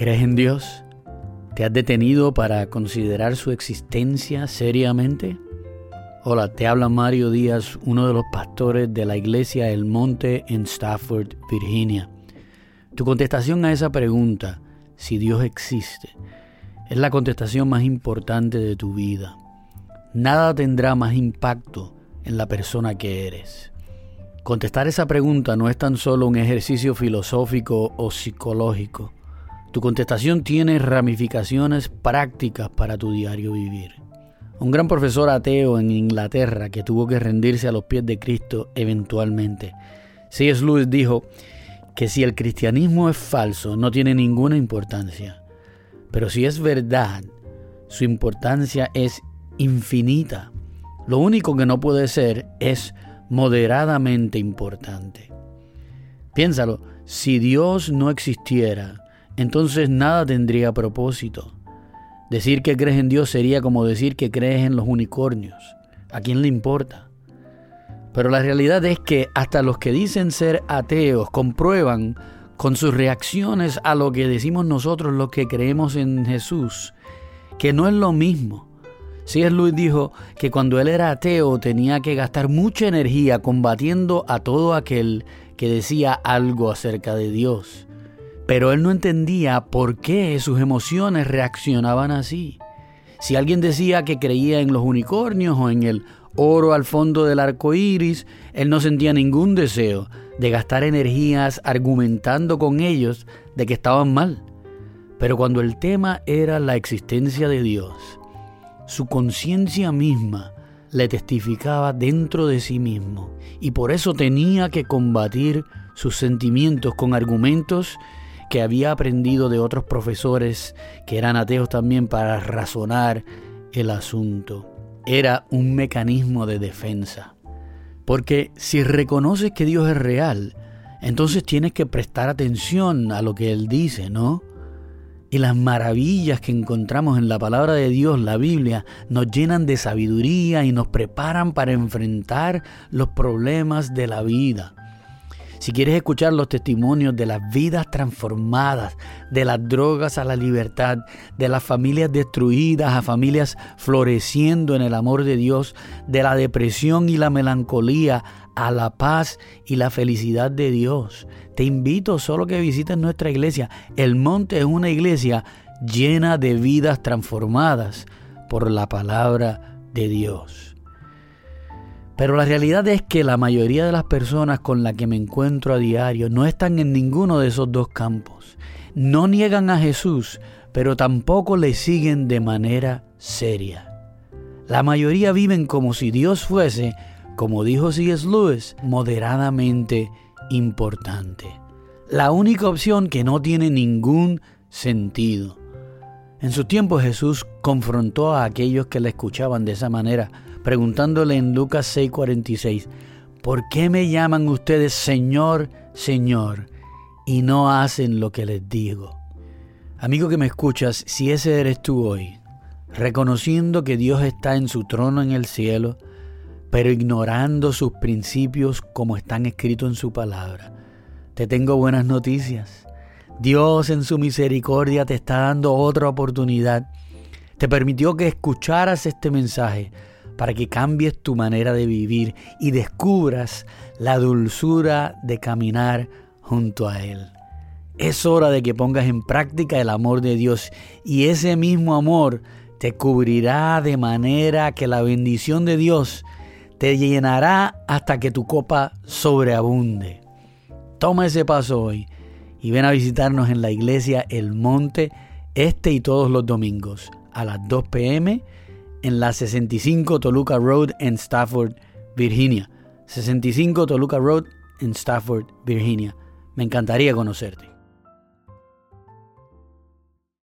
¿Crees en Dios? ¿Te has detenido para considerar su existencia seriamente? Hola, te habla Mario Díaz, uno de los pastores de la iglesia El Monte en Stafford, Virginia. Tu contestación a esa pregunta, si Dios existe, es la contestación más importante de tu vida. Nada tendrá más impacto en la persona que eres. Contestar esa pregunta no es tan solo un ejercicio filosófico o psicológico tu contestación tiene ramificaciones prácticas para tu diario vivir. Un gran profesor ateo en Inglaterra que tuvo que rendirse a los pies de Cristo eventualmente. C.S. Lewis dijo que si el cristianismo es falso no tiene ninguna importancia, pero si es verdad, su importancia es infinita. Lo único que no puede ser es moderadamente importante. Piénsalo, si Dios no existiera, entonces nada tendría propósito. Decir que crees en Dios sería como decir que crees en los unicornios. ¿A quién le importa? Pero la realidad es que hasta los que dicen ser ateos comprueban con sus reacciones a lo que decimos nosotros los que creemos en Jesús, que no es lo mismo. Si es Luis dijo que cuando él era ateo tenía que gastar mucha energía combatiendo a todo aquel que decía algo acerca de Dios. Pero él no entendía por qué sus emociones reaccionaban así. Si alguien decía que creía en los unicornios o en el oro al fondo del arco iris, él no sentía ningún deseo de gastar energías argumentando con ellos de que estaban mal. Pero cuando el tema era la existencia de Dios, su conciencia misma le testificaba dentro de sí mismo y por eso tenía que combatir sus sentimientos con argumentos que había aprendido de otros profesores que eran ateos también para razonar el asunto. Era un mecanismo de defensa. Porque si reconoces que Dios es real, entonces tienes que prestar atención a lo que Él dice, ¿no? Y las maravillas que encontramos en la palabra de Dios, la Biblia, nos llenan de sabiduría y nos preparan para enfrentar los problemas de la vida. Si quieres escuchar los testimonios de las vidas transformadas, de las drogas a la libertad, de las familias destruidas a familias floreciendo en el amor de Dios, de la depresión y la melancolía a la paz y la felicidad de Dios, te invito solo que visites nuestra iglesia. El Monte es una iglesia llena de vidas transformadas por la palabra de Dios. Pero la realidad es que la mayoría de las personas con las que me encuentro a diario no están en ninguno de esos dos campos. No niegan a Jesús, pero tampoco le siguen de manera seria. La mayoría viven como si Dios fuese, como dijo C.S. Lewis, moderadamente importante. La única opción que no tiene ningún sentido. En su tiempo Jesús confrontó a aquellos que le escuchaban de esa manera preguntándole en Lucas 6:46, ¿por qué me llaman ustedes Señor, Señor, y no hacen lo que les digo? Amigo que me escuchas, si ese eres tú hoy, reconociendo que Dios está en su trono en el cielo, pero ignorando sus principios como están escritos en su palabra, te tengo buenas noticias. Dios en su misericordia te está dando otra oportunidad. Te permitió que escucharas este mensaje para que cambies tu manera de vivir y descubras la dulzura de caminar junto a Él. Es hora de que pongas en práctica el amor de Dios y ese mismo amor te cubrirá de manera que la bendición de Dios te llenará hasta que tu copa sobreabunde. Toma ese paso hoy y ven a visitarnos en la iglesia El Monte este y todos los domingos a las 2 pm en la 65 Toluca Road en Stafford, Virginia. 65 Toluca Road en Stafford, Virginia. Me encantaría conocerte.